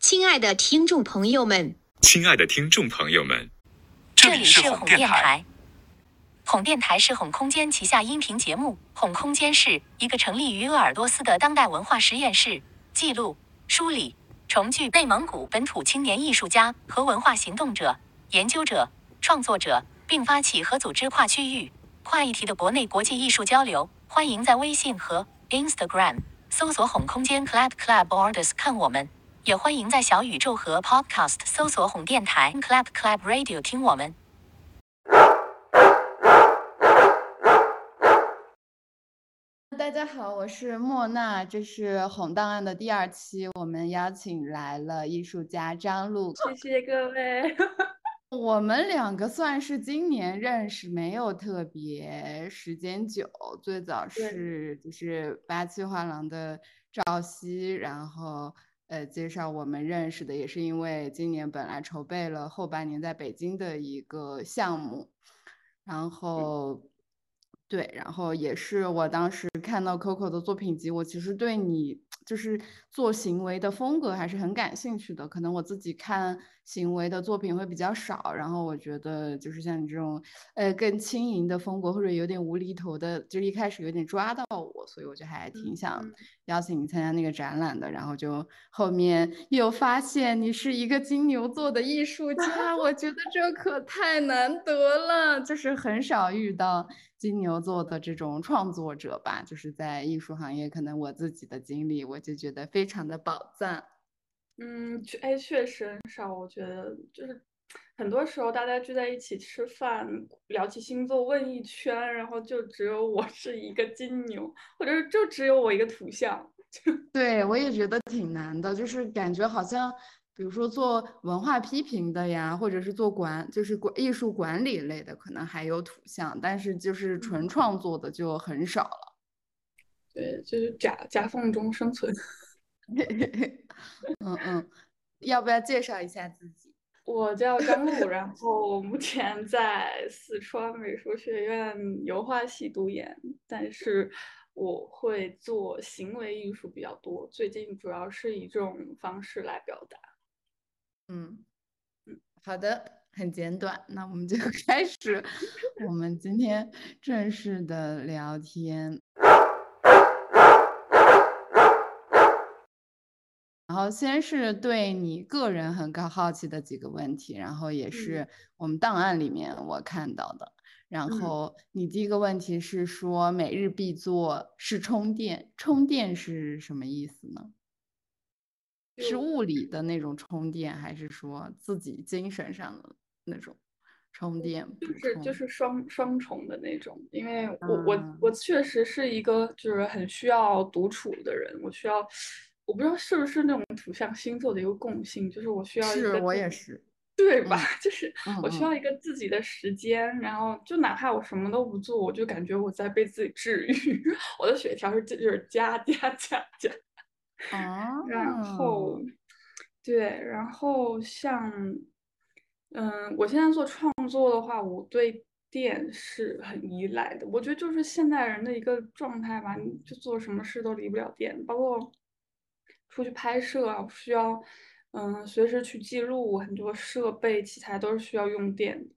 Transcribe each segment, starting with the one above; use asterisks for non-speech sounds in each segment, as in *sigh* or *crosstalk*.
亲爱的听众朋友们，亲爱的听众朋友们，这里是哄电台。哄电台是哄空间旗下音频节目。哄空间是一个成立于鄂尔多斯的当代文化实验室，记录、梳理、重聚内蒙古本土青年艺术家和文化行动者、研究者、创作者，并发起和组织跨区域、跨议题的国内国际艺术交流。欢迎在微信和 Instagram 搜索“哄空间 Club Club Borders” 看我们，也欢迎在小宇宙和 Podcast 搜索“红电台 Club Club Radio” 听我们。大家好，我是莫娜，这是《红档案》的第二期，我们邀请来了艺术家张璐。谢谢各位。*laughs* 我们两个算是今年认识，没有特别时间久。最早是就是八七画廊的赵曦，然后呃介绍我们认识的，也是因为今年本来筹备了后半年在北京的一个项目，然后。对，然后也是我当时看到 Coco 的作品集，我其实对你就是做行为的风格还是很感兴趣的。可能我自己看行为的作品会比较少，然后我觉得就是像你这种，呃，更轻盈的风格或者有点无厘头的，就一开始有点抓到我，所以我就还挺想邀请你参加那个展览的。然后就后面又发现你是一个金牛座的艺术家，我觉得这可太难得了，就是很少遇到。金牛座的这种创作者吧，就是在艺术行业，可能我自己的经历，我就觉得非常的宝藏。嗯，确哎，确实很少。我觉得就是很多时候大家聚在一起吃饭，聊起星座，问一圈，然后就只有我是一个金牛，或者就只有我一个土象。对，我也觉得挺难的，就是感觉好像。比如说做文化批评的呀，或者是做管，就是管艺术管理类的，可能还有土象，但是就是纯创作的就很少了。对，就是夹夹缝中生存。*laughs* 嗯嗯，要不要介绍一下自己？我叫张璐，然后目前在四川美术学院油画系读研，但是我会做行为艺术比较多，最近主要是以这种方式来表达。嗯嗯，好的，很简短，那我们就 *laughs* 开始我们今天正式的聊天。后先是对你个人很高好奇的几个问题，然后也是我们档案里面我看到的。然后你第一个问题是说每日必做是充电，充电是什么意思呢？是物理的那种充电，还是说自己精神上的那种充电？就是就是双双重的那种，因为我我我确实是一个就是很需要独处的人，我需要，我不知道是不是那种土象星座的一个共性，就是我需要一个，是我也是，对吧？*laughs* 就是我需要一个自己的时间，然后就哪怕我什么都不做，我就感觉我在被自己治愈，*laughs* 我的血条是就是加加加加。啊，然后，对，然后像，嗯，我现在做创作的话，我对电是很依赖的。我觉得就是现代人的一个状态吧，你就做什么事都离不了电，包括出去拍摄啊，需要，嗯，随时去记录，很多设备器材都是需要用电的，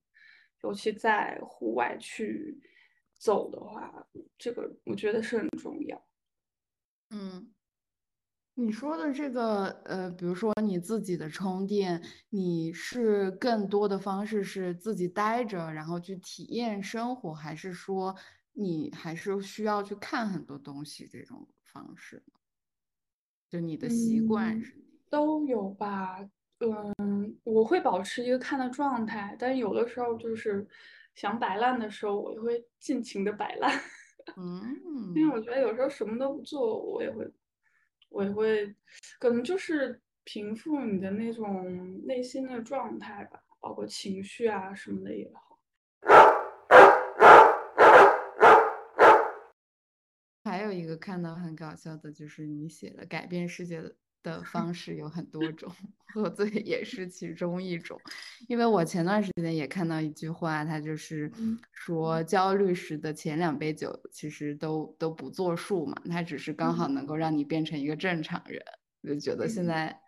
尤其在户外去走的话，这个我觉得是很重要。嗯。你说的这个，呃，比如说你自己的充电，你是更多的方式是自己待着，然后去体验生活，还是说你还是需要去看很多东西这种方式呢？就你的习惯是？都有吧，嗯，我会保持一个看的状态，但有的时候就是想摆烂的时候，我也会尽情的摆烂。嗯，*laughs* 因为我觉得有时候什么都不做，我也会。我也会，可能就是平复你的那种内心的状态吧，包括情绪啊什么的也好。还有一个看到很搞笑的，就是你写的改变世界的。的方 *laughs* 式有很多种，喝醉也是其中一种。因为我前段时间也看到一句话，他就是说，焦虑时的前两杯酒其实都都不作数嘛，它只是刚好能够让你变成一个正常人。我就觉得现在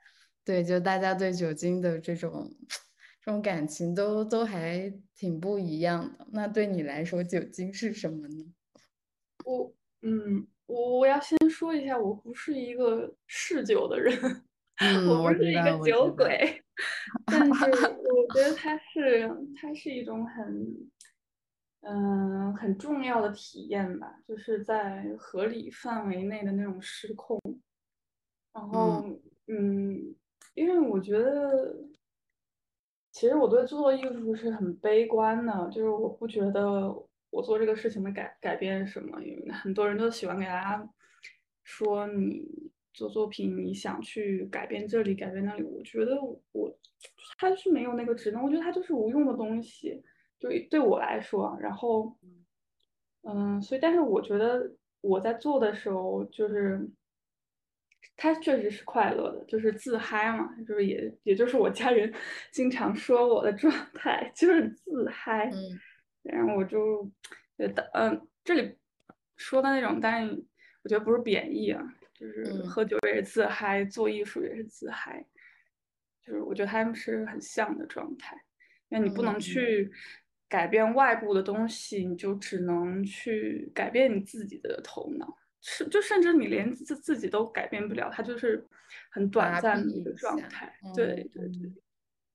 对，就大家对酒精的这种 *sniffs* 这种感情都都还挺不一样的。那对你来说，酒精是什么呢？我嗯，我我要先说一下，我不是一个嗜酒的人，*laughs* 嗯，我不是一个。酒鬼，*laughs* 但是我觉得 *laughs* 它是它是一种很嗯很重要的体验吧，就是在合理范围内的那种失控。然后嗯嗯，因为我觉得。其实我对做艺术是很悲观的，就是我不觉得我做这个事情的改改变什么，因为很多人都喜欢给大家说你做作品，你想去改变这里，改变那里。我觉得我它是没有那个职能，我觉得它就是无用的东西，对对我来说。然后，嗯，所以但是我觉得我在做的时候，就是它确实是快乐的，就是自嗨嘛，就是也也就是我家人 *laughs* 经常说我的状态就是自嗨，嗯然后我就觉得，嗯，这里说的那种，当然我觉得不是贬义啊，就是嗯喝酒也是自嗨，做艺术也是自嗨，就是我觉得他们是很像的状态，因为你不能嗯去改变外部的东西，你就只能去改变你自己的头脑。是，就甚至你连自自己都改变不了，它就是很短暂的一个。状态。对嗯对对，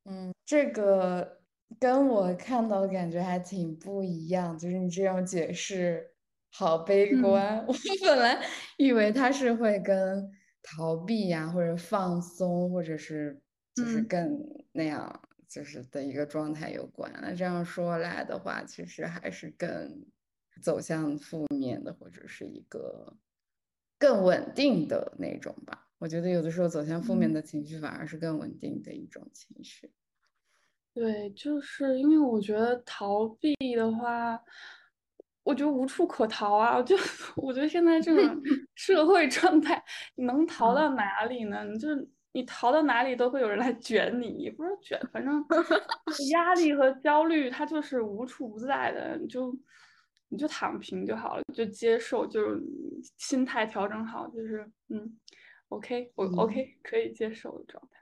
嗯嗯，这个跟我看到的感觉还挺不一样，就是你这样解释好悲嗯观。*laughs* 我本来以为他是会跟逃避呀，或者放松，或者是就是嗯更那样就是的一个状态有关。那这样说来的话，其实还是更走向负面的，或者是一个更稳定的那种吧。我觉得有的时候走向负面嗯，的情绪反而是更稳定的一种情绪。对，就是因为我觉得逃避的话，我觉得无处可逃啊。我 *laughs* 就我觉得现在这种 *laughs* 社会状态，你能逃嗯到哪里呢？你就是你逃到哪里都会有人来卷你，也不是卷，反正 *laughs* 压力和焦虑它就是无处不在的，你就你就躺平就好了，就接受，就是心态调整好，就是嗯，OK，我嗯 OK 可以接受的状态。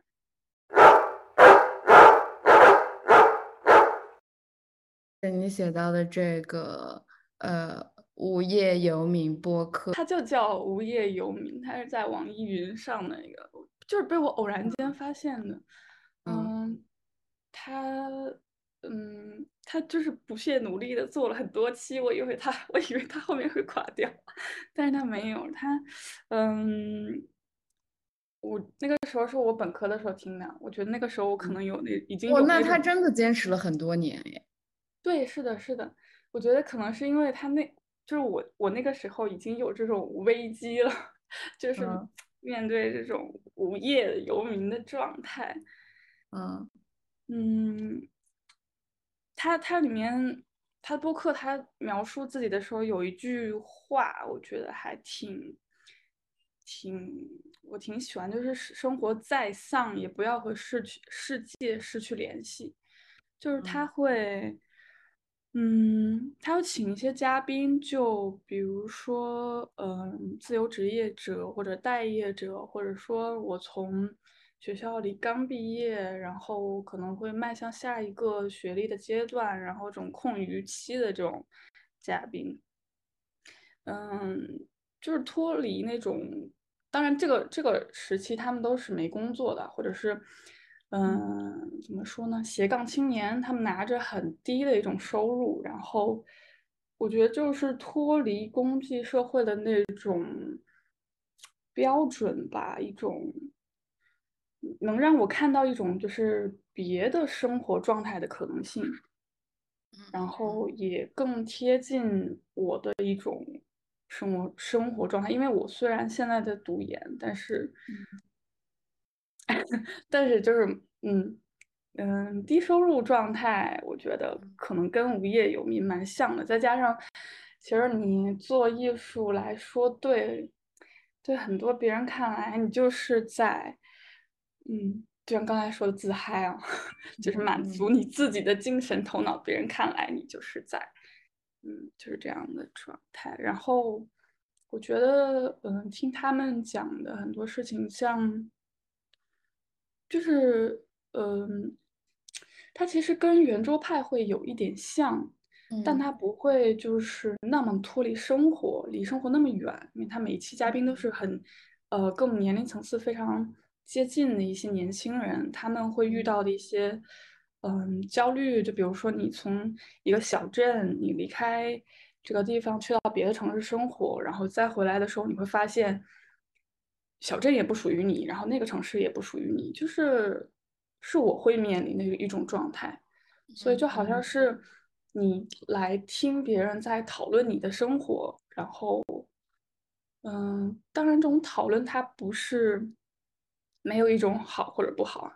对你写到的这个呃无业游民播客，它就叫无业游民，它是在网易云上的一个，就是被我偶然间发现的。嗯嗯，他，嗯，他就是不懈努力的做了很多期，我以为他，我以为他后面会垮掉，但是他没有，他，嗯，我那个时候是我本科的时候听的，我觉得那个时候我可能有那已经哦，那他。真的坚持了很多年耶。对，是的，是的，我觉得可能是因为他那，就是我我那个时候已经有这种危机了，*laughs* 就是嗯面对这种无业游民的状态。嗯嗯，他他里面他播客他描述自己的时候有一句话，我觉得还挺挺我挺喜欢，就是生活再丧也不要和逝去世界失去联系。就是他嗯会，嗯，嗯他要请一些嘉宾，就比如说，嗯，自由职业者或者待业者，或者说我从学校里刚毕业，然后可能会迈向下一个学历的阶段，然后这种空余期的这种嘉宾，嗯，就是脱离那种，当然这个这个时期他们都是没工作的，或者是，嗯，怎么说呢，斜杠青年，他们拿着很低的一种收入，然后我觉得就是脱离公济社会的那种标准吧，一种能让我看到一种就是别的生活状态的可能性。然后也更贴近我的一种生活生活状态。因为我虽然现在在读研，但是，但是就是嗯嗯，低收入状态，我觉得可能跟无业游民蛮像的。再加上，其实你做艺术来说，对对很多别人看来，你就是在嗯。就像刚才说的自嗨啊，*laughs* 就是满足你自己的精神头脑，别人看来你就是在，嗯，就是这样的状态。然后我觉得，嗯，听他们讲的很多事情，像，就是嗯，它其实跟圆桌派会有一点像，但嗯它不会就是那么脱离生活，离生活那么远，因为它每一期嘉宾都是很呃跟我们年龄层次非常接近的一些年轻人，他们会遇到的一些嗯焦虑，就比如说你从一个小镇，你离开这个地方去到别的城市生活，然后再回来的时候，你会发现。小镇也不属于你，然后那个城市也不属于你，就是是我会面临的一种状态，所以就好像是你来听别人在讨论你的生活，然后，嗯，当然这种讨论它不是没有一种好或者不好，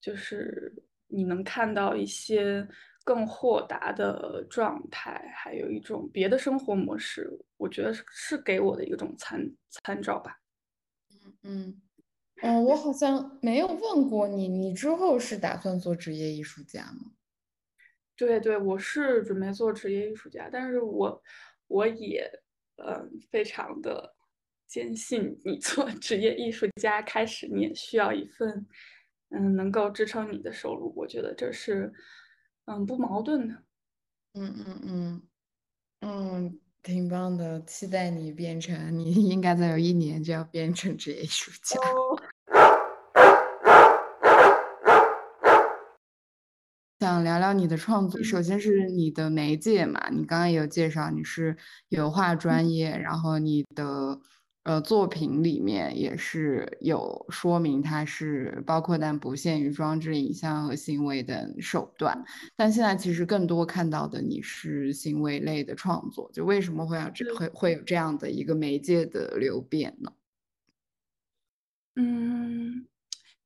就是你能看到一些更豁达的状态，还有一种别的生活模式，我觉得是是给我的一种参参照吧。嗯嗯，我好像没有问过你，你之后是打算做职业艺术家吗？对对，我是准备做职业艺术家，但是我我也嗯非常的坚信，你做 *laughs* 职业艺术家开始，你也需要一份嗯能够支撑你的收入，我觉得这是嗯不矛盾的。嗯嗯嗯嗯，挺棒的，期待你变成，*laughs* 你应该再有一年就要变成职业艺术家。想聊聊你的创作，首先是你的媒介嘛，你刚刚也有介绍你是油画专业，然后你的呃作品里面也是有说明它是包括但不限于装置、影像和行为等手段，但现在其实更多看到的你是行为类的创作，就为什么会有这会会有这样的一个媒介的流变呢？嗯，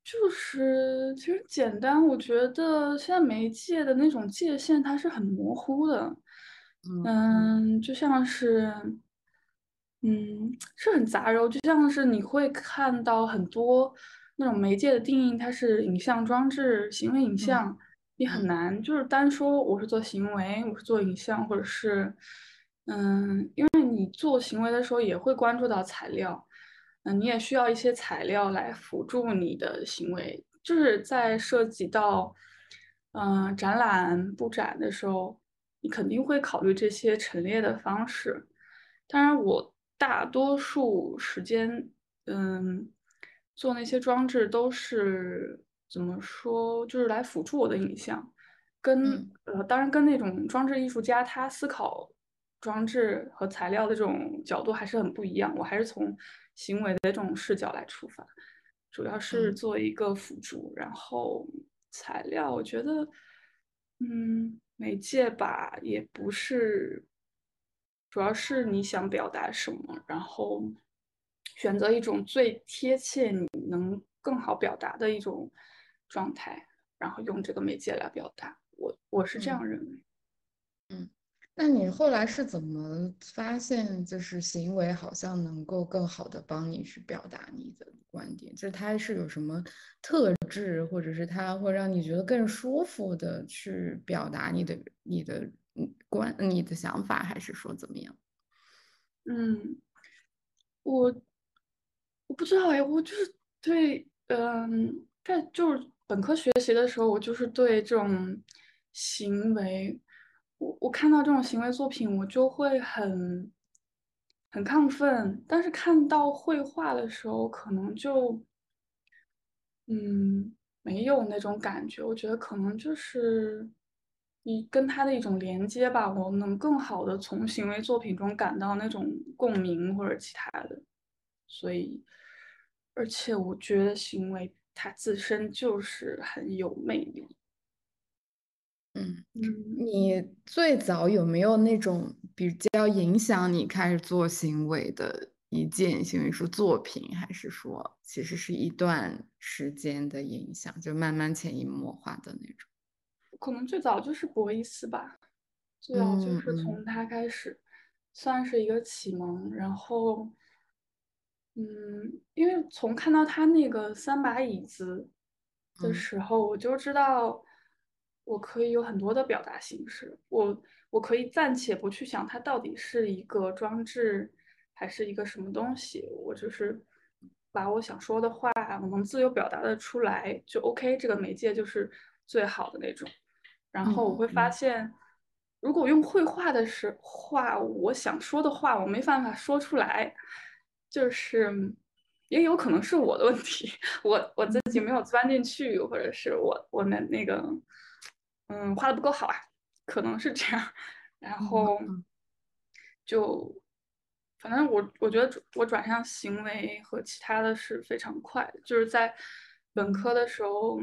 就是其实简单，我觉得现在媒介的那种界限它是很模糊的，嗯，就像是，嗯，是很杂糅，就像是你会看到很多那种媒介的定义，它是影像装置、行为影像，你很难就是单说我是做行为，我是做影像，或者是，嗯，因为你做行为的时候也会关注到材料。嗯，你也需要一些材料来辅助你的行为，就是在涉及到嗯展览布展的时候，你肯定会考虑这些陈列的方式。当然，我大多数时间嗯做那些装置都是怎么说，就是来辅助我的影像，跟呃当然跟那种装置艺术家他思考装置和材料的这种角度还是很不一样，我还是从。行为的这种视角来出发，主要是做一个辅助，然后材料，我觉得，嗯，媒介吧，也不是，主要是你想表达什么，然后选择一种最贴切你能更好表达的一种状态，然后用这个媒介来表达，我我是这样认为，嗯。那你后来是怎么发现，就是行为好像能够更好的帮你去表达你的观点？就是它是有什么特质，或者是它会让你觉得更舒服的去表达你的、你的观、你的想法，还是说怎么样？嗯，我我不知道哎，我就是对，嗯，在就是本科学习的时候，我就是对这种行为。我我看到这种行为作品，我就会很很亢奋。但是看到绘画的时候，可能就嗯没有那种感觉。我觉得可能就是你跟他的一种连接吧，我能更好的从行为作品中感到那种共鸣或者其他的。所以，而且我觉得行为它自身就是很有魅力。嗯，你最早有没有那种比较影响你开始做行为的一件行为艺术作品，还是说其实是一段时间的影响，就慢慢潜移默化的那种？可能最早就是博伊斯吧，最早就是从他开始，算是一个启蒙。然后，嗯，因为从看到他那个三把椅子的时候，我就知道。我可以有很多的表达形式，我我可以暂且不去想它到底是一个装置还是一个什么东西，我就是把我想说的话，我能自由表达的出来就 OK，这个媒介就是最好的那种。然后我会发现，如果用绘画的时话，我想说的话我没办法说出来，就是也有可能是我的问题，*laughs* 我我自己没有钻进去，或者是我我的那个嗯画的不够好啊，可能是这样。然后就。反正我我觉得我转向行为和其他的是非常快，就是在本科的时候，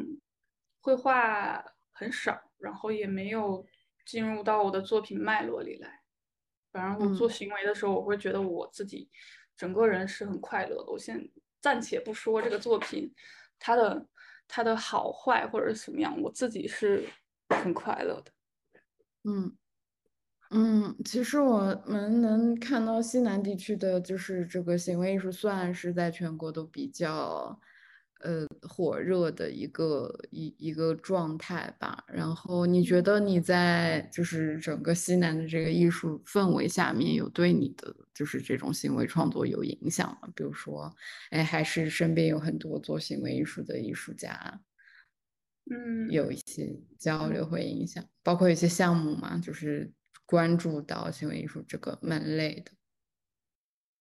绘画很少，然后也没有进入到我的作品脉络里来。反正我做行为的时候，我会觉得我自己整个人是很快乐的。我先暂且不说这个作品它的它的好坏或者什么样，我自己是很快乐的。嗯。嗯，其实我们能看到西南地区的，就是这个行为艺术，算是在全国都比较，呃，火热的一个一一个状态吧。然后你觉得你在就是整个西南的这个艺术氛围下面，有对你的就是这种行为创作有影响吗？比如说，哎，还是身边有很多做行为艺术的艺术家，嗯，有一些交流会影响，包括一些项目嘛，就是。关注到行为艺术这个门类的，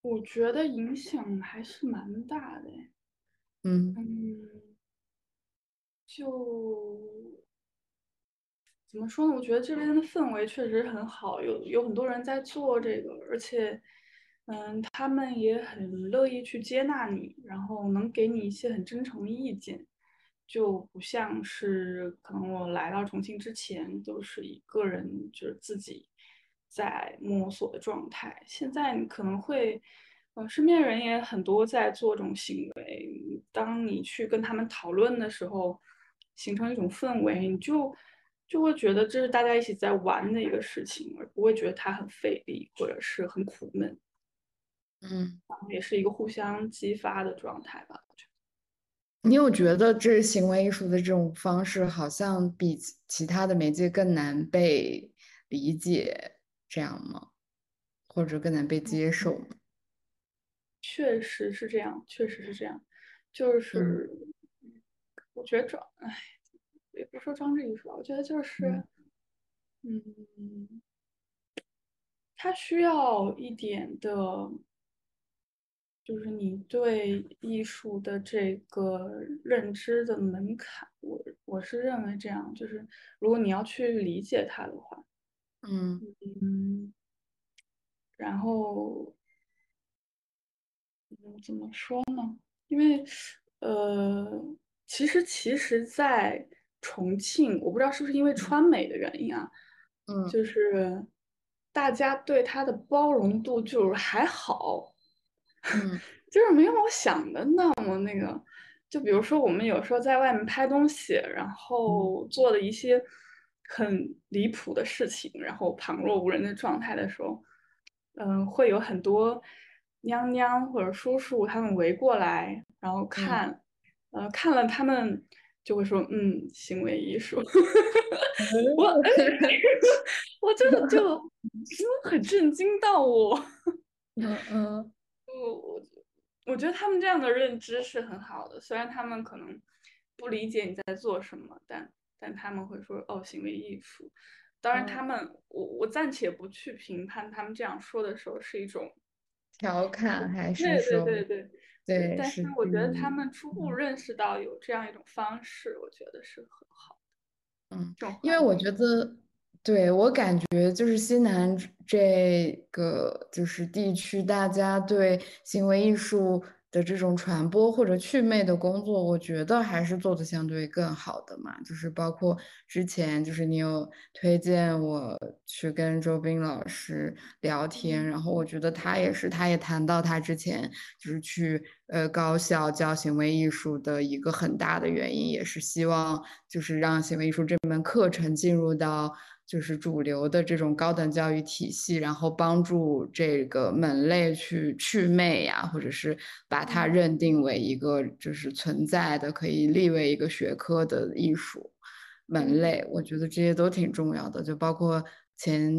我觉得影响还是蛮大的。嗯，就怎么说呢？我觉得这边的氛围确实很好，有有很多人在做这个，而且，嗯，他们也很乐意去接纳你，然后能给你一些很真诚的意见。就不像是可能我来到重庆之前都是一个人，就是自己在摸索的状态。现在你可能会，呃，身边人也很多在做这种行为。当你去跟他们讨论的时候，形成一种氛围，你就就会觉得这是大家一起在玩的一个事情，而不会觉得它很费力或者是很苦闷。嗯，也是一个互相激发的状态吧。你有觉得这行为艺术的这种方式好像比其他的媒介更难被理解，这样吗？或者更难被接受吗？确实是这样，确实是这样。就是我觉得装，哎，也不说装置艺术吧，我觉得就是，嗯，它需要一点的。就是你对艺术的这个认知的门槛，我我是认为这样，就是如果你要去理解它的话，嗯嗯，然后，嗯，怎么说呢？因为，呃，其实其实，在重庆，我不知道是不是因为川美的原因啊，嗯，就是大家对它的包容度就是还好。嗯，*laughs* 就是没有我想的那么那个，就比如说我们有时候在外面拍东西，然后做的一些很离谱的事情，然后旁若无人的状态的时候，嗯，会有很多娘娘或者叔叔他们围过来，然后看，呃，看了他们就会说，嗯，行为艺术，我 *laughs* 我真的就 *laughs* 就很震惊到我，嗯嗯。*laughs* 我我我觉得他们这样的认知是很好的，虽然他们可能不理解你在做什么，但但他们会说哦，行为艺术。当然，他们我我暂且不去评判他们这样说的时候是一种调侃还是说对对对对，但是我觉得他们初步认识到有这样一种方式，我觉得是很好的。嗯，因为我觉得。对我感觉就是西南这个就是地区，大家对行为艺术的这种传播或者祛魅的工作，我觉得还是做的相对更好的嘛。就是包括之前就是你有推荐我去跟周斌老师聊天，然后我觉得他也是，他也谈到他之前就是去呃高校教行为艺术的一个很大的原因，也是希望就是让行为艺术这门课程进入到。就是主流的这种高等教育体系，然后帮助这个门类去祛魅呀，或者是把它认定为一个就是存在的，可以立为一个学科的艺术门类。我觉得这些都挺重要的。就包括前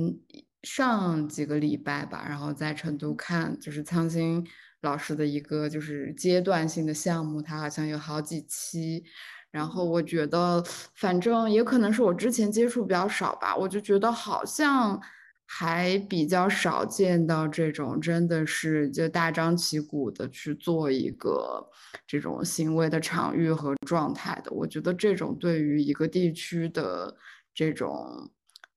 上几个礼拜吧，然后在成都看就是苍心老师的一个就是阶段性的项目，他好像有好几期。然后我觉得，反正也可能是我之前接触比较少吧，我就觉得好像还比较少见到这种真的是就大张旗鼓的去做一个这种行为的场域和状态的。我觉得这种对于一个地区的这种。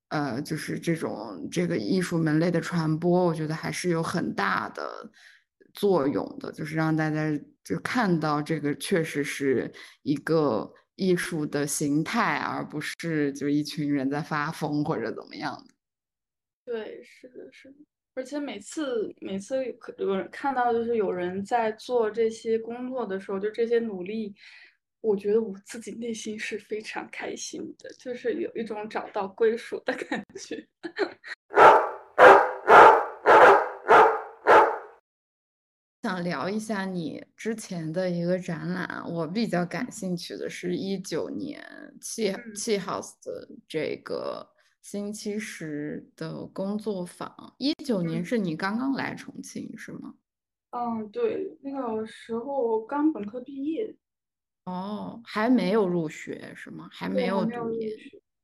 呃，就是这种这个艺术门类的传播，我觉得还是有很大的作用的，就是让大家就看到这个确实是一个艺术的形态，而不是就一群人在发疯或者怎么样的。对，是的，是的，而且每次每次有人看到就是有人在做这些工作的时候，就这些努力。我觉得我自己内心是非常开心的，就是有一种找到归属的感觉。想聊一下你之前的一个展览，我比较感兴趣的是一九年气气 house 的这个星期十的工作坊。一九年是你刚刚来重庆是吗？嗯，对，那个时候刚本科毕业。哦，还没有入学是吗？还没有读研。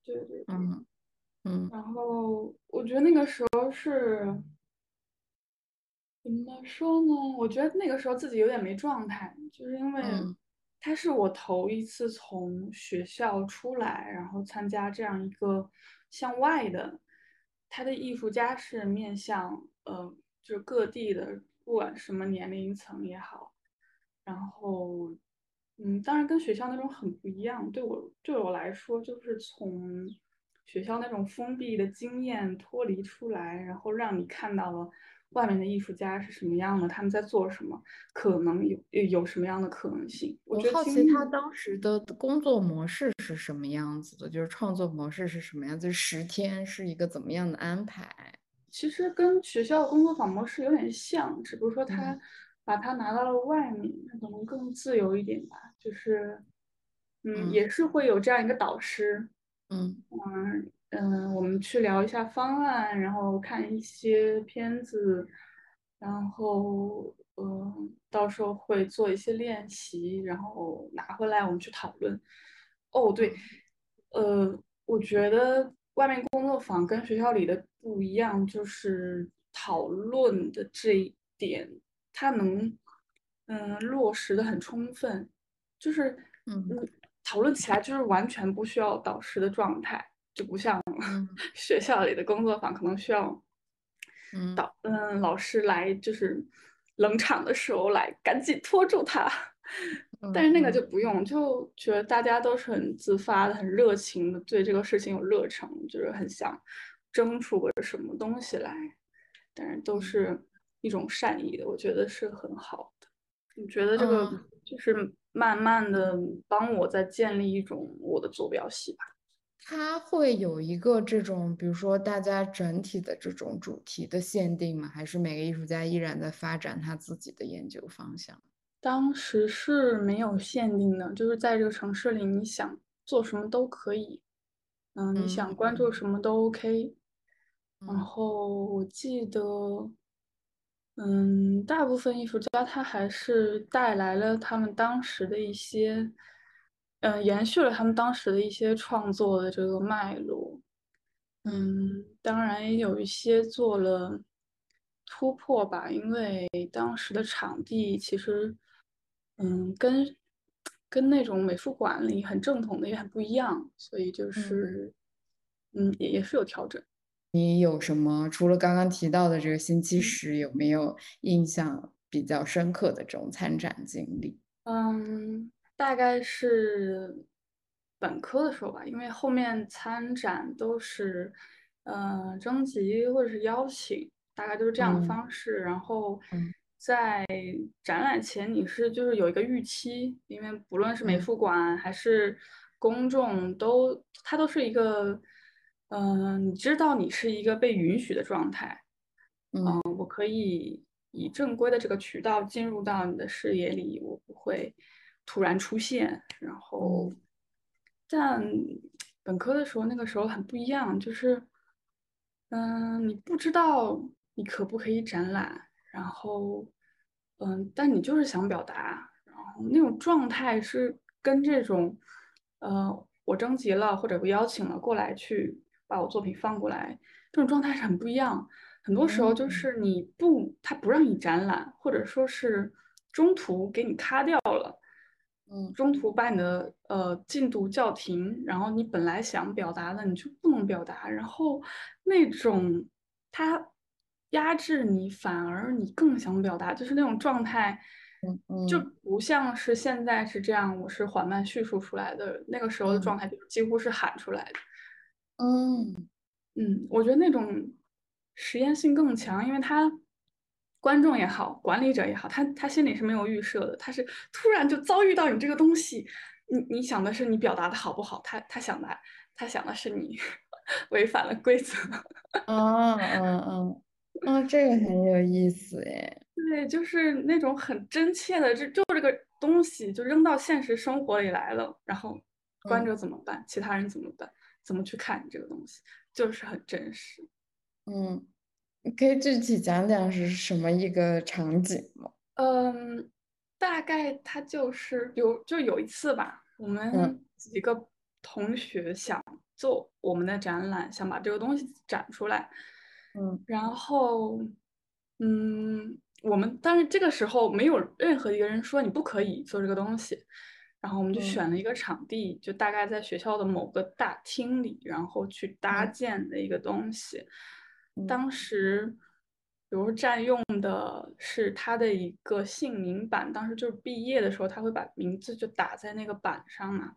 对对对。嗯嗯。然后我觉得那个时候是怎么说呢？我觉得那个时候自己有点没状态，就是因为他是我头一次从学校出来，然后参加这样一个向外的。他的艺术家是面向呃，就是各地的，不管什么年龄层也好，然后。嗯，当然跟学校那种很不一样。对我对我来说，就是从学校那种封闭的经验脱离出来，然后让你看到了外面的艺术家是什么样的，他们在做什么，可能有有什么样的可能性。我好奇他当时的工作模式是什么样子的，就是创作模式是什么样子，十天是一个怎么样的安排？其实跟学校的工作坊模式有点像，只不过说他。把它拿到了外面，可能更自由一点吧。就是，嗯，也是会有这样一个导师，嗯嗯嗯，我们去聊一下方案，然后看一些片子，然后嗯，到时候会做一些练习，然后拿回来我们去讨论。哦，对，呃，我觉得外面工作坊跟学校里的不一样，就是讨论的这一点。它能，嗯，落实的很充分，就是，嗯，讨论起来就是完全不需要导师的状态，就不像 *laughs* 学校里的工作坊可能需要，嗯，导，嗯，老师来就是冷场的时候来赶紧拖住他，但是那个就不用，就觉得大家都是很自发的、很热情的，对这个事情有热诚，就是很想争出个什么东西来，但是都是。一种善意的，我觉得是很好的。你觉得这个就是慢慢的帮我在建立一种我的坐标系吧？它会有一个这种，比如说大家整体的这种主题的限定吗？还是每个艺术家依然在发展他自己的研究方向？当时是没有限定的，就是在这个城市里，你想做什么都可以。嗯，你想关注什么都 OK。然后我记得。嗯，大部分艺术家他还是带来了他们当时的一些，嗯，延续了他们当时的一些创作的这个脉络。嗯，当然也有一些做了突破吧，因为当时的场地其实，嗯，跟跟那种美术馆里很正统的也很不一样，所以就是，嗯，也也是有调整。你有什么除了刚刚提到的这个星期十，有没有印象比较深刻的这种参展经历？嗯，大概是本科的时候吧，因为后面参展都是呃征集或者是邀请，大概都是这样的方式。然后在展览前，你是就是有一个预期，因为不论是美术馆还是公众，都它都是一个。嗯，你知道你是一个被允许的状态，嗯，我可以以正规的这个渠道进入到你的视野里，我不会突然出现。然后，但本科的时候，那个时候很不一样，就是，嗯，你不知道你可不可以展览，然后，嗯，但你就是想表达，然后那种状态是跟这种，呃，我征集了或者我邀请了过来去把我作品放过来，这种状态是很不一样。很多时候就是你不，他不让你展览，或者说是中途给你卡掉了，嗯，中途把你的呃进度叫停，然后你本来想表达的你就不能表达，然后那种他压制你，反而你更想表达，就是那种状态，嗯就不像是现在是这样，我是缓慢叙述出来的，那个时候的状态就几乎是喊出来的，嗯。嗯，我觉得那种。实验性更强，因为他观众也好，管理者也好，他他心里是没有预设的，他是突然就遭遇到你这个东西，你你想的是你表达的好不好，他他想的他想的是你 *laughs* 违反了规则。嗯嗯嗯，啊，这个很有意思哎。对，就是那种很真切的，就就这个东西就扔到现实生活里来了，然后观者怎么办？其他人怎么办？怎么去看你这个东西？就是很真实。嗯，你可以具体讲讲是什么一个场景吗？嗯，大概他就是有就有一次吧，我们几个同学想做我们的展览，想把这个东西展出来。嗯，然后，嗯，我们但是这个时候没有任何一个人说你不可以做这个东西，然后我们就选了一个场地，就大概在学校的某个大厅里，然后去搭建的一个东西。当时，比如占用的是他的一个姓名板，当时就是毕业的时候，他会把名字就打在那个板上嘛。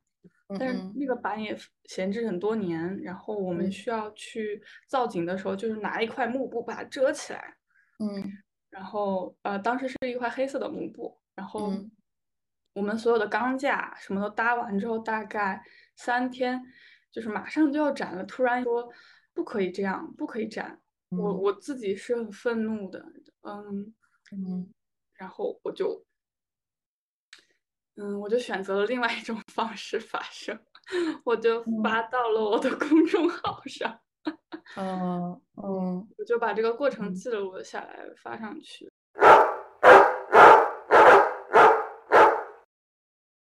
但是那个板也闲置很多年，然后我们需要去造景的时候，就是拿一块幕布把它遮起来。嗯。然后呃，当时是一块黑色的幕布，然后我们所有的钢架什么都搭完之后，大概三天，就是马上就要展了，突然说不可以这样，不可以展。我我自己是很愤怒的，嗯嗯，然后我就，嗯，我就选择了另外一种 *laughs* 方式发声，我就发到了我的公众号上，*laughs* 嗯嗯，我就把这个过程记录了下来，发上去。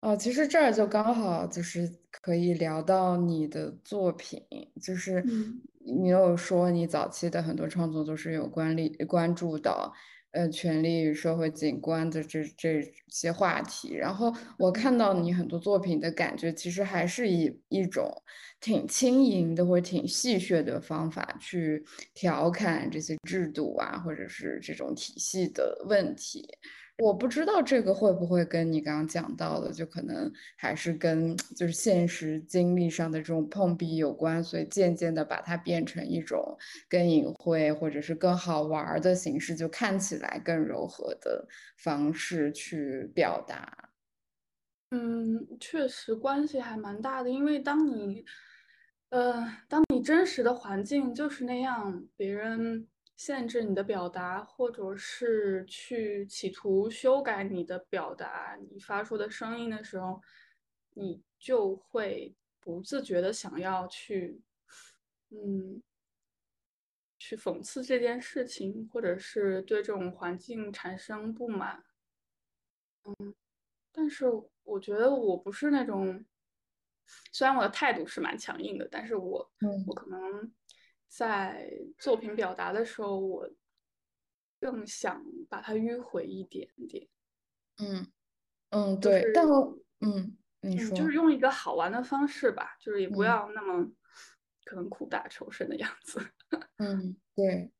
哦，其实这儿就刚好就是可以聊到你的作品，就是你有说你早期的很多创作都是有关立关注到呃权力与社会景观的这这些话题，然后我看到你很多作品的感觉，其实还是以一种挺轻盈的或者挺戏谑的方法去调侃这些制度啊，或者是这种体系的问题。我不知道这个会不会跟你刚刚讲到的，就可能还是跟就是现实经历上的这种碰壁有关，所以渐渐的把它变成一种更隐晦或者是更好玩的形式，就看起来更柔和的方式去表达。嗯，确实关系还蛮大的，因为当你，呃，当你真实的环境就是那样，别人。限制你的表达，或者是去企图修改你的表达，你发出的声音的时候，你就会不自觉的想要去，嗯，去讽刺这件事情，或者是对这种环境产生不满。嗯，但是我觉得我不是那种，虽然我的态度是蛮强硬的，但是我，我可能。在作品表达的时候，我更想把它迂回一点点。嗯嗯，对，但我嗯，你说就是用一个好玩的方式吧，就是也不要那么可能苦大仇深的样子。*laughs* 嗯，对，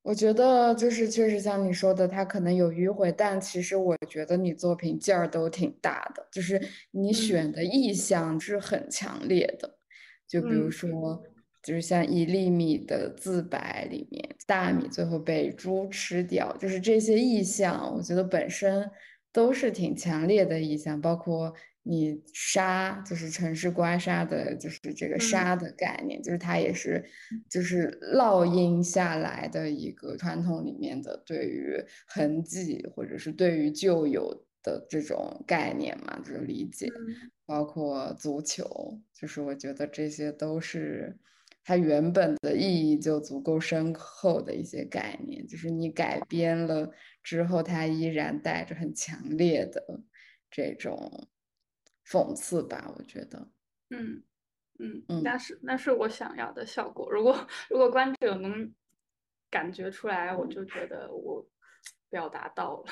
我觉得就是确实像你说的，它可能有迂回，但其实我觉得你作品劲儿都挺大的，就是你选的意象是很强烈的，就比如说。就是像一粒米的自白里面，大米最后被猪吃掉，就是这些意象，我觉得本身都是挺强烈的意象。包括你沙，就是城市刮痧的，就是这个沙的概念，就是它也是，就是烙印下来的一个传统里面的对于痕迹或者是对于旧有的这种概念嘛，这种理解。包括足球，就是我觉得这些都是。它原本的意义就足够深厚的一些概念，就是你改编了之后，它依然带着很强烈的这种讽刺吧，我觉得。嗯嗯，那是那是我想要的效果。如果如果观者能感觉出来，我就觉得我表达到了。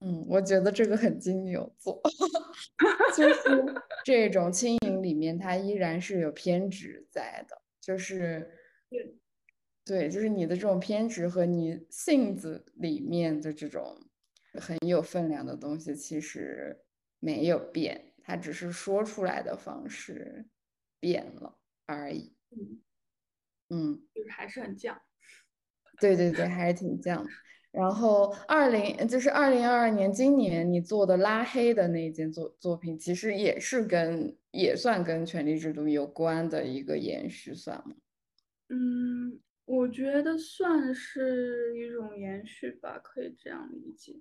嗯，我觉得这个很金牛座，*laughs* 就是这种轻盈里面，它依然是有偏执在的，就是对，对，就是你的这种偏执和你性子里面的这种很有分量的东西，其实没有变，它只是说出来的方式变了而已。嗯嗯，就是还是很犟。对对对，还是挺犟。然后二零就是二零二二年，今年你做的拉黑的那件作作品，其实也是跟也算跟权力制度有关的一个延续，算吗？嗯，我觉得算是一种延续吧，可以这样理解。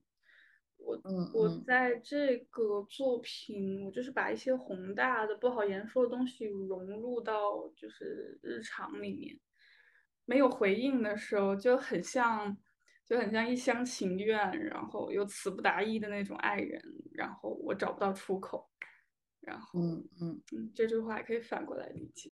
我我在这个作品，我就是把一些宏大的不好言说的东西融入到就是日常里面，没有回应的时候就很像。就很像一厢情愿，然后又词不达意的那种爱人，然后我找不到出口，然后嗯嗯嗯，这句话也可以反过来理解。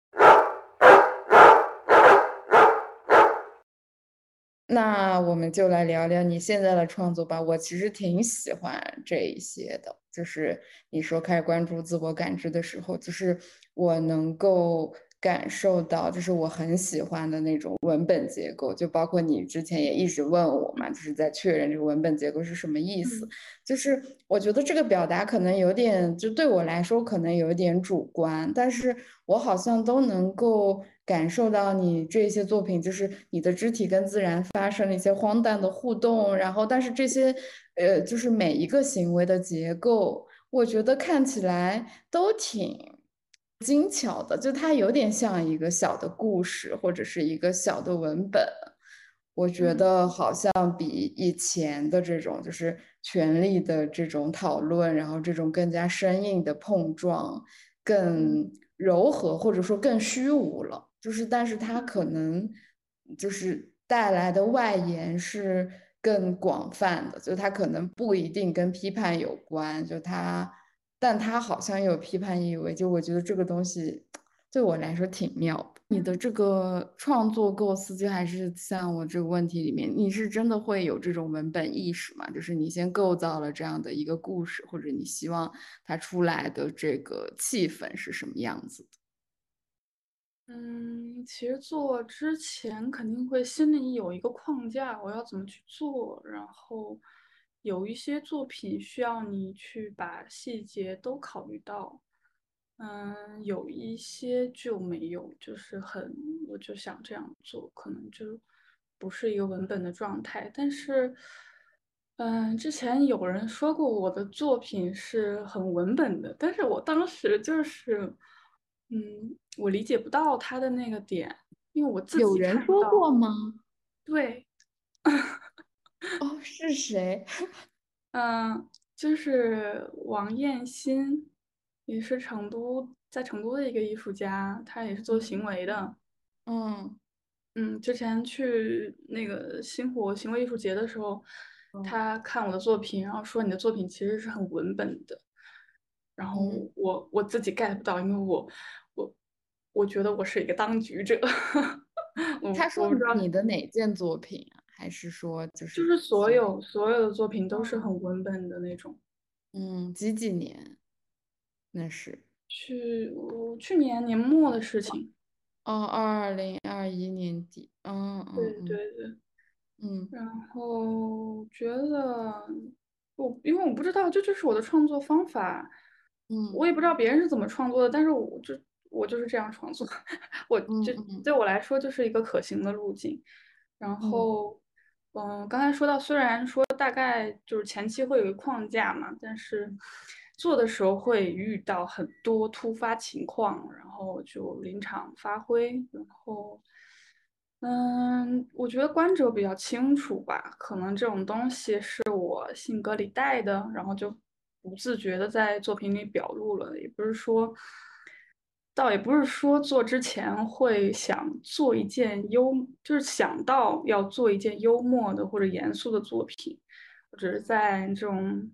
那我们就来聊聊你现在的创作吧。我其实挺喜欢这一些的，就是你说开始关注自我感知的时候，就是我能够。感受到就是我很喜欢的那种文本结构，就包括你之前也一直问我嘛，就是在确认这个文本结构是什么意思。就是我觉得这个表达可能有点，就对我来说可能有点主观，但是我好像都能够感受到你这些作品，就是你的肢体跟自然发生了一些荒诞的互动，然后但是这些呃，就是每一个行为的结构，我觉得看起来都挺。精巧的，就它有点像一个小的故事，或者是一个小的文本。我觉得好像比以前的这种就是权力的这种讨论，然后这种更加生硬的碰撞，更柔和，或者说更虚无了。就是，但是它可能就是带来的外延是更广泛的，就它可能不一定跟批判有关，就它。但它好像有批判意味，就我觉得这个东西对我来说挺妙。你的这个创作构思，就还是像我这个问题里面，你是真的会有这种文本意识吗？就是你先构造了这样的一个故事，或者你希望它出来的这个气氛是什么样子的？嗯，其实做之前肯定会心里有一个框架，我要怎么去做，然后。有一些作品需要你去把细节都考虑到，嗯，有一些就没有，就是很，我就想这样做，可能就不是一个文本的状态。但是，嗯，之前有人说过我的作品是很文本的，但是我当时就是，嗯，我理解不到他的那个点，因为我自己有人说过吗？对。*laughs* 哦，是谁？*laughs* 嗯，就是王艳新，也是成都在成都的一个艺术家，他也是做行为的。嗯嗯，之前去那个星火行为艺术节的时候，他看我的作品，然后说你的作品其实是很文本的。然后我我自己 get 不到，因为我我我觉得我是一个当局者。*laughs* 他说你的哪件作品啊？还是说就是就是所有所有的作品都是很文本的那种，嗯，几几年？那是？去我去年年末的事情，哦，二零二一年底，嗯对对对，嗯，然后觉得我因为我不知道这就是我的创作方法，嗯，我也不知道别人是怎么创作的，但是我就我就是这样创作，*laughs* 我这对我来说就是一个可行的路径，然后。嗯，刚才说到，虽然说大概就是前期会有一个框架嘛，但是做的时候会遇到很多突发情况，然后就临场发挥。然后，嗯，我觉得观者比较清楚吧，可能这种东西是我性格里带的，然后就不自觉的在作品里表露了。也不是说，倒也不是说做之前会想做一件幽，就是想到要做一件幽默的或者严肃的作品，我只是在这种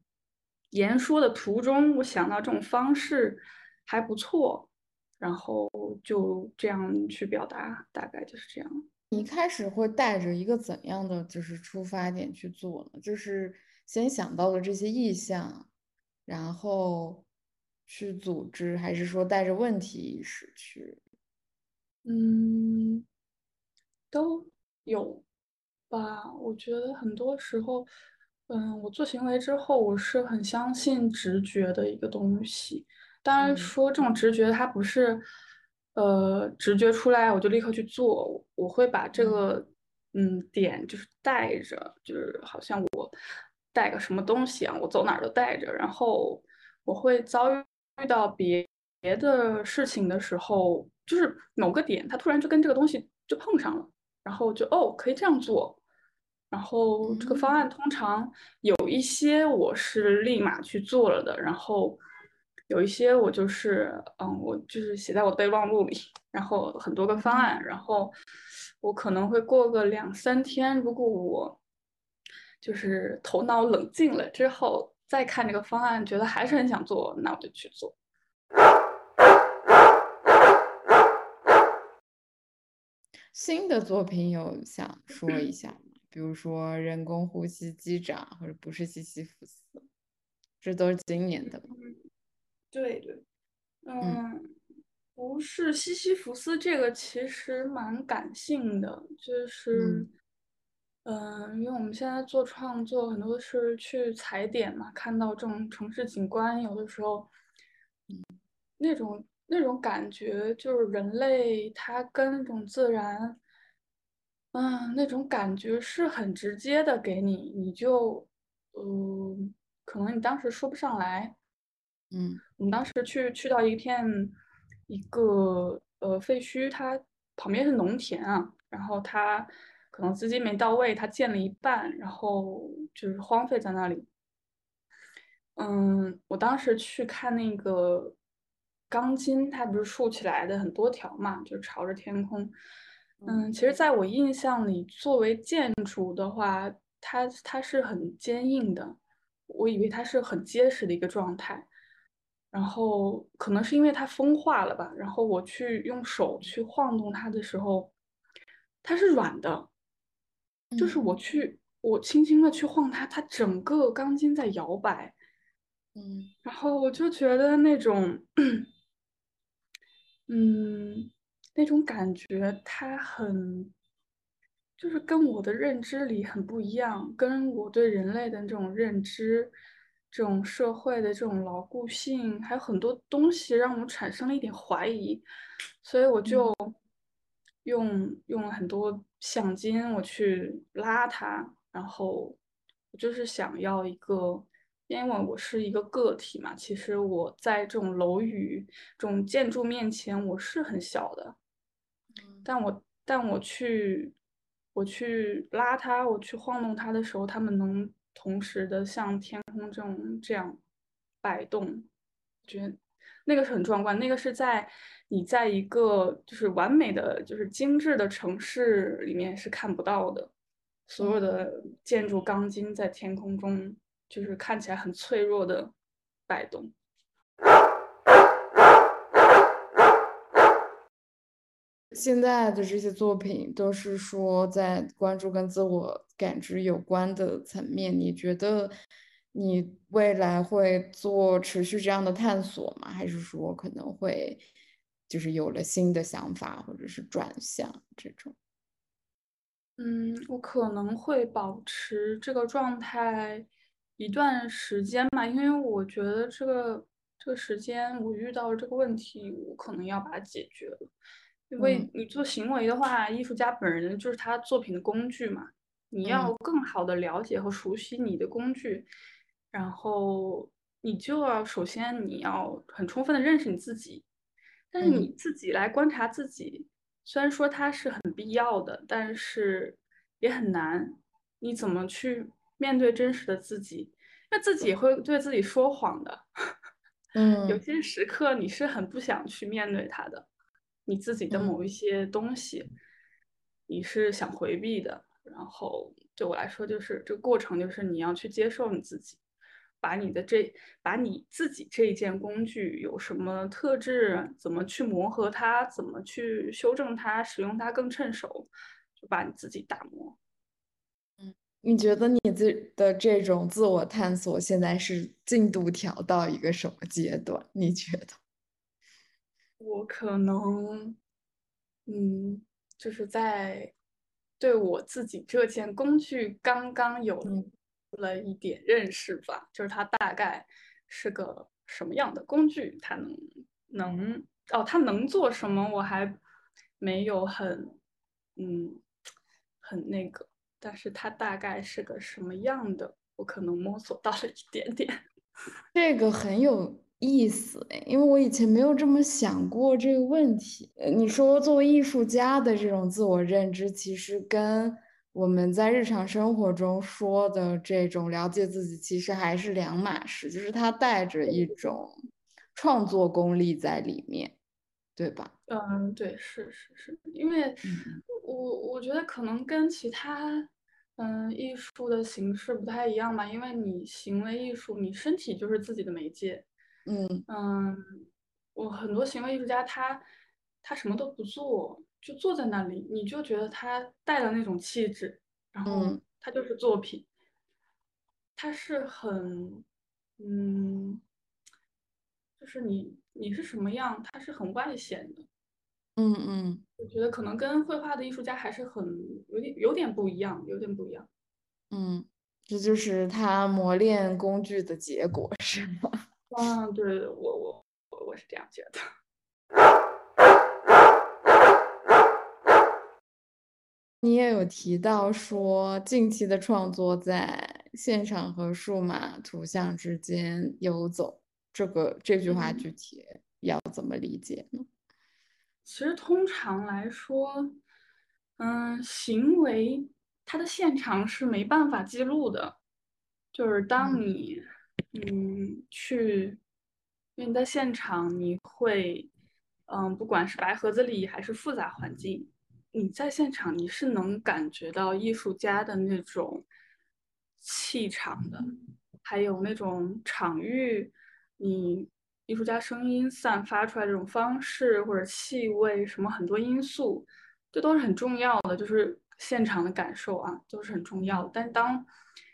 言说的途中，我想到这种方式还不错，然后就这样去表达，大概就是这样。你一开始会带着一个怎样的就是出发点去做呢？就是先想到了这些意向，然后去组织，还是说带着问题意识去？嗯，都有吧。我觉得很多时候，嗯，我做行为之后，我是很相信直觉的一个东西。当然说这种直觉，它不是。呃，直觉出来我就立刻去做，我会把这个嗯点就是带着，就是好像我带个什么东西啊，我走哪儿都带着。然后我会遭遇遇到别别的事情的时候，就是某个点他突然就跟这个东西就碰上了，然后就哦可以这样做。然后这个方案通常有一些我是立马去做了的，然后。有一些我就是，嗯，我就是写在我的备忘录里，然后很多个方案，然后我可能会过个两三天，如果我就是头脑冷静了之后再看这个方案，觉得还是很想做，那我就去做。新的作品有想说一 *clears throat* 下吗？比如说人工呼吸机长，或者不是西西弗斯，这都是今年的吗？对对，嗯，不是西西弗斯这个其实蛮感性的，就是，嗯，因为我们现在做创作很多是去踩点嘛，看到这种城市景观，有的时候，那种那种感觉就是人类他跟那种自然，嗯，那种感觉是很直接的给你，你就，嗯，可能你当时说不上来。嗯，我们当时去去到一片一个呃废墟，它旁边是农田啊，然后它可能资金没到位，它建了一半，然后就是荒废在那里。嗯，我当时去看那个钢筋，它不是竖起来的很多条嘛，就朝着天空。嗯，其实在我印象里，作为建筑的话，它它是很坚硬的，我以为它是很结实的一个状态。然后可能是因为它风化了吧，然后我去用手去晃动它的时候，它是软的，就是我去我轻轻的去晃它，它整个钢筋在摇摆，嗯，然后我就觉得那种，嗯，那种感觉它很，就是跟我的认知里很不一样，跟我对人类的这种认知。这种社会的这种牢固性，还有很多东西让我产生了一点怀疑，所以我就用用了很多橡筋，我去拉它，然后我就是想要一个，因为我是一个个体嘛，其实我在这种楼宇、这种建筑面前我是很小的，但我但我去我去拉它，我去晃动它的时候，它们能。同时的像天空这种这样摆动，觉得那个是很壮观。那个是在你在一个就是完美的就是精致的城市里面是看不到的。所有的建筑钢筋在天空中就是看起来很脆弱的摆动。现在的这些作品都是说在关注跟自我感知有关的层面，你觉得你未来会做持续这样的探索吗？还是说可能会就是有了新的想法或者是转向这种？嗯，我可能会保持这个状态一段时间吧，因为我觉得这个这个时间我遇到了这个问题，我可能要把它解决了。因为你做行为的话，艺术家本人就是他作品的工具嘛。你要更好的了解和熟悉你的工具，然后你就要首先你要很充分的认识你自己。但是你自己来观察自己，虽然说它是很必要的，但是也很难。你怎么去面对真实的自己？那自己也会对自己说谎的。*laughs* 嗯，有些时刻你是很不想去面对它的，你自己的某一些东西，你是想回避的。然后对我来说，就是这个过程，就是你要去接受你自己，把你的这，把你自己这一件工具有什么特质，怎么去磨合它，怎么去修正它，使用它更趁手，就把你自己打磨。嗯，你觉得你自的这种自我探索现在是进度条到一个什么阶段？你觉得？我可能，嗯，就是在。对我自己这件工具刚刚有了一点认识吧，就是它大概是个什么样的工具，它能能哦，它能做什么，我还没有很嗯很那个，但是它大概是个什么样的，我可能摸索到了一点点。*laughs* 这个很有。意思，因为我以前没有这么想过这个问题。你说作为艺术家的这种自我认知，其实跟我们在日常生活中说的这种了解自己，其实还是两码事。就是它带着一种创作功力在里面，对吧？嗯，对，是是是，因为我我觉得可能跟其他嗯艺术的形式不太一样吧，因为你行为艺术，你身体就是自己的媒介。嗯嗯，我很多行为艺术家，他他什么都不做，就坐在那里，你就觉得他带的那种气质，然后他就是作品，他是很，嗯，就是你你是什么样，他是很外显的，嗯嗯，我觉得可能跟绘画的艺术家还是很有点有点不一样，有点不一样，嗯，这就是他磨练工具的结果，是吗？嗯，对我我我我是这样觉得。你也有提到说，近期的创作在现场和数码图像之间游走，这个这句话具体要怎么理解呢？其实通常来说，嗯，行为它的现场是没办法记录的，就是当你。嗯，去，因为你在现场，你会，嗯，不管是白盒子里还是复杂环境，你在现场你是能感觉到艺术家的那种气场的，还有那种场域，你艺术家声音散发出来这种方式或者气味什么很多因素，这都是很重要的，就是现场的感受啊，都是很重要的。但是当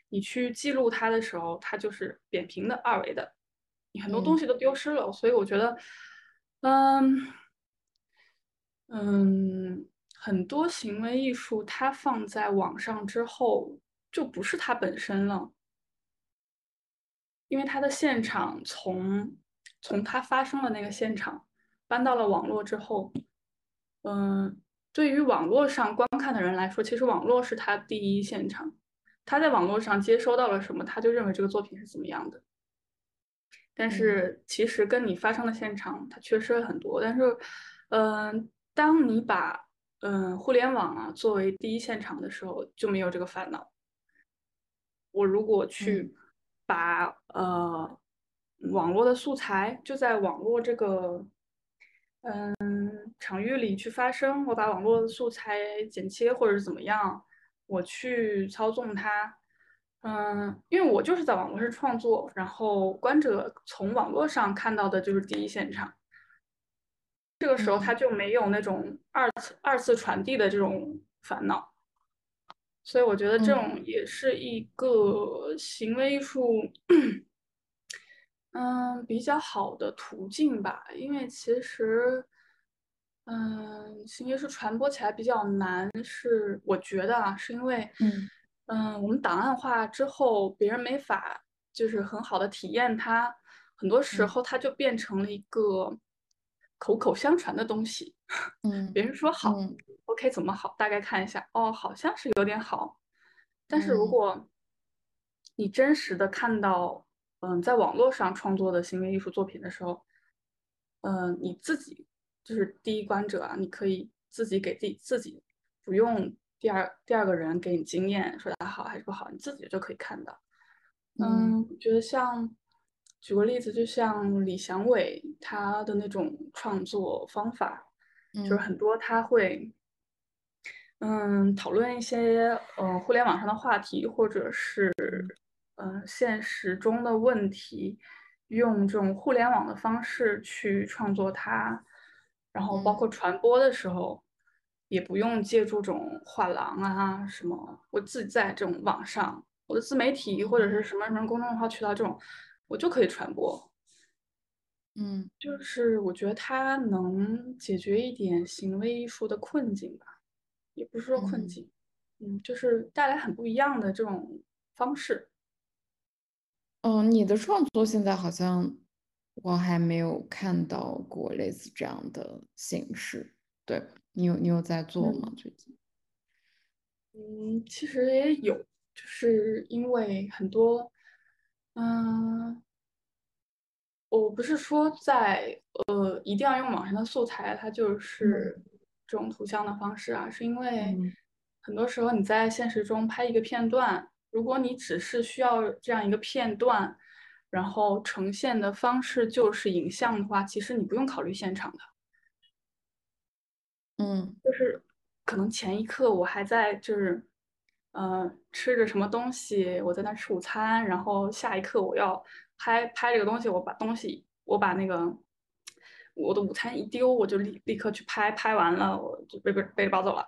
你去记录它的时候，它就是扁平的、二维的，你很多东西都丢失了。所以我觉得，嗯嗯，很多行为艺术它放在网上之后，就不是它本身了，因为它的现场从从它发生的那个现场搬到了网络之后，嗯，对于网络上观看的人来说，其实网络是他第一现场。他在网络上接收到了什么，他就认为这个作品是怎么样的。但是其实跟你发生的现场，它缺失了很多。但是，嗯，当你把嗯互联网啊作为第一现场的时候，就没有这个烦恼。我如果去把呃网络的素材就在网络这个嗯场域里去发生，我把网络的素材剪切或者是怎么样。我去操纵它，嗯，因为我就是在网络上创作，然后观者从网络上看到的就是第一现场，这个时候他就没有那种二次二次传递的这种烦恼，所以我觉得这种也是一个行为艺术，嗯，比较好的途径吧，因为其实。嗯，行为艺术传播起来比较难，是我觉得啊，是因为，嗯。嗯，我们档案化之后，别人没法就是很好的体验它，很多时候它就变成了一个口口相传的东西。*laughs* 嗯，别人说好，OK，怎么好？大概看一下，哦，好像是有点好。但是如果你真实的看到，嗯，在网络上创作的行为艺术作品的时候，嗯，你自己。就是第一观者啊，你可以自己给自己自己，不用第二第二个人给你经验，说它好还是不好，你自己就可以看到。嗯，我觉得像举个例子，就像李祥伟他的那种创作方法，就是很多他会，嗯，讨论一些呃互联网上的话题，或者是嗯。现实中的问题，用这种互联网的方式去创作它，然后包括传播的时候，也不用借助这种画廊啊什么，我自己在这种网上，我的自媒体或者是什么什么公众号渠道这种。我就可以传播，嗯，就是我觉得它能解决一点行为艺术的困境吧，也不是说困境，嗯，就是带来很不一样的这种方式。嗯，你的创作现在好像我还没有看到过类似这样的形式，对你有你有在做吗？最近？嗯，其实也有，就是因为很多。嗯，我不是说在呃一定要用网上的素材，它就是这种图像的方式啊，是因为很多时候你在现实中拍一个片段，如果你只是需要这样一个片段，然后呈现的方式就是影像的话，其实你不用考虑现场的。嗯，就是可能前一刻我还在就是。呃，吃着什么东西？我在那吃午餐，然后下一刻我要拍拍这个东西，我把东西，我把那个我的午餐一丢，我就立立刻去拍拍完了，我就背背背着包走了。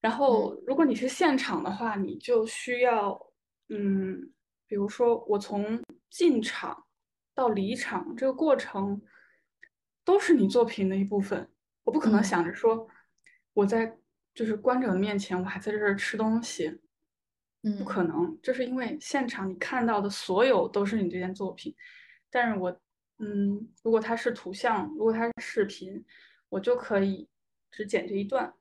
然后如果你是现场的话，你就需要，嗯，比如说我从进场到离场这个过程，都是你作品的一部分。我不可能想着说我在就是观者的面前，我还在这儿吃东西。不可能，就是因为现场你看到的所有都是你这件作品，但是我，嗯，如果它是图像，如果它是视频，我就可以只剪这一段。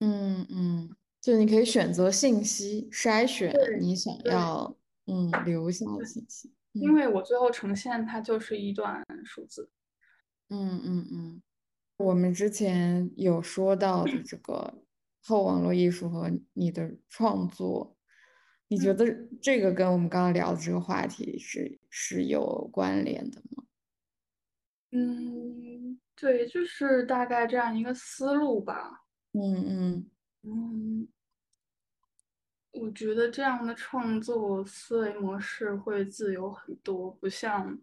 嗯嗯，就你可以选择信息筛选你想要嗯留下的信息，因为我最后呈现它就是一段数字。嗯嗯嗯，我们之前有说到的这个后网络艺术和你的创作。你觉得这个跟我们刚刚聊的这个话题是是有关联的吗？嗯，对，就是大概这样一个思路吧。嗯嗯嗯，我觉得这样的创作思维模式会自由很多，不像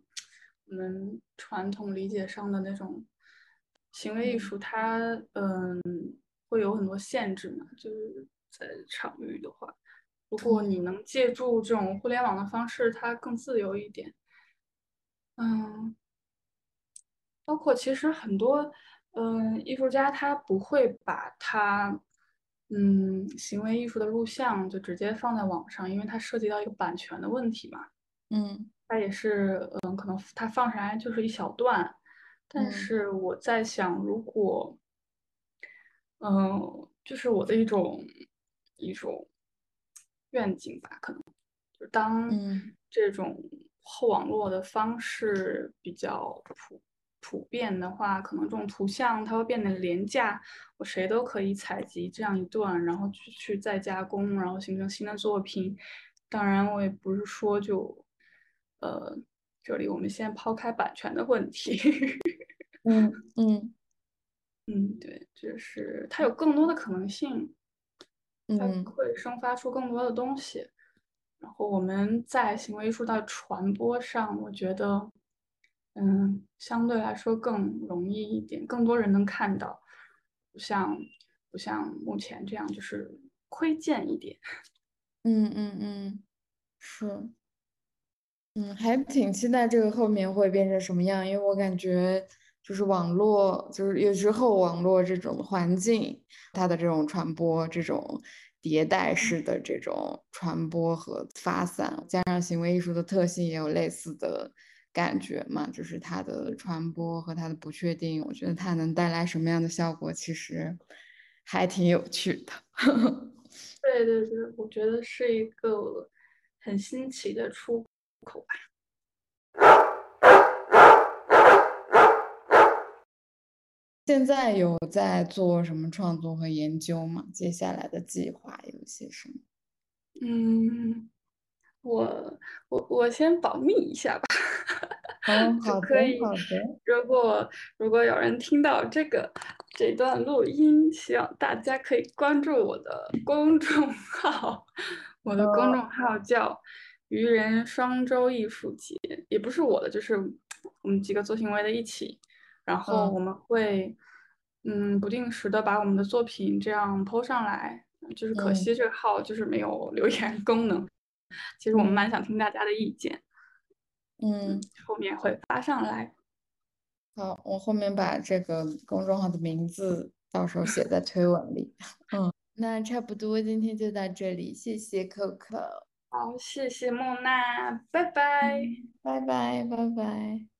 我们传统理解上的那种行为艺术，它嗯会有很多限制嘛，就是在场域的话。如果你能借助这种互联网的方式，它更自由一点。嗯，包括其实很多嗯艺术家他不会把他嗯行为艺术的录像就直接放在网上，因为它涉及到一个版权的问题嘛。嗯，他也是嗯可能他放上来就是一小段，但是我在想，如果嗯就是我的一种一种。愿景吧，可能就当这种后网络的方式比较普普遍的话，可能这种图像它会变得廉价，我谁都可以采集这样一段，然后去去再加工，然后形成新的作品。当然，我也不是说就呃，这里我们先抛开版权的问题。嗯 *laughs* 嗯嗯，对，就是它有更多的可能性。它会生发出更多的东西，然后我们在行为艺术的传播上，我觉得，嗯，相对来说更容易一点，更多人能看到，不像不像目前这样，就是窥见一点。*laughs* 嗯嗯嗯，是，嗯，还挺期待这个后面会变成什么样，因为我感觉就是网络，就是有时候网络这种环境，它的这种传播这种。迭代式的这种传播和发散，加上行为艺术的特性也有类似的感觉嘛，就是它的传播和它的不确定，我觉得它能带来什么样的效果，其实还挺有趣的。*laughs* 对对对，我觉得是一个很新奇的出口吧。现在有在做什么创作和研究吗？接下来的计划有些什么？嗯，我我我先保密一下吧。*laughs* 哦，好的，可以好的。如果如果有人听到这个这段录音，希望大家可以关注我的公众号，我的公众号叫“愚人双周艺术节”，也不是我的，就是我们几个做行为的一起，然后嗯我们会嗯不定时的把我们的作品这样 PO 上来，就是可嗯惜这个号就是没有留言功能，其实我们嗯蛮想听大家的意见，嗯，后面会发上来。好，我后面把这个公众号的名字到时候写在推文里。*laughs* 嗯，那差不多今天就到这里，谢谢 Coco，好，谢谢梦娜，拜拜。拜拜，拜拜。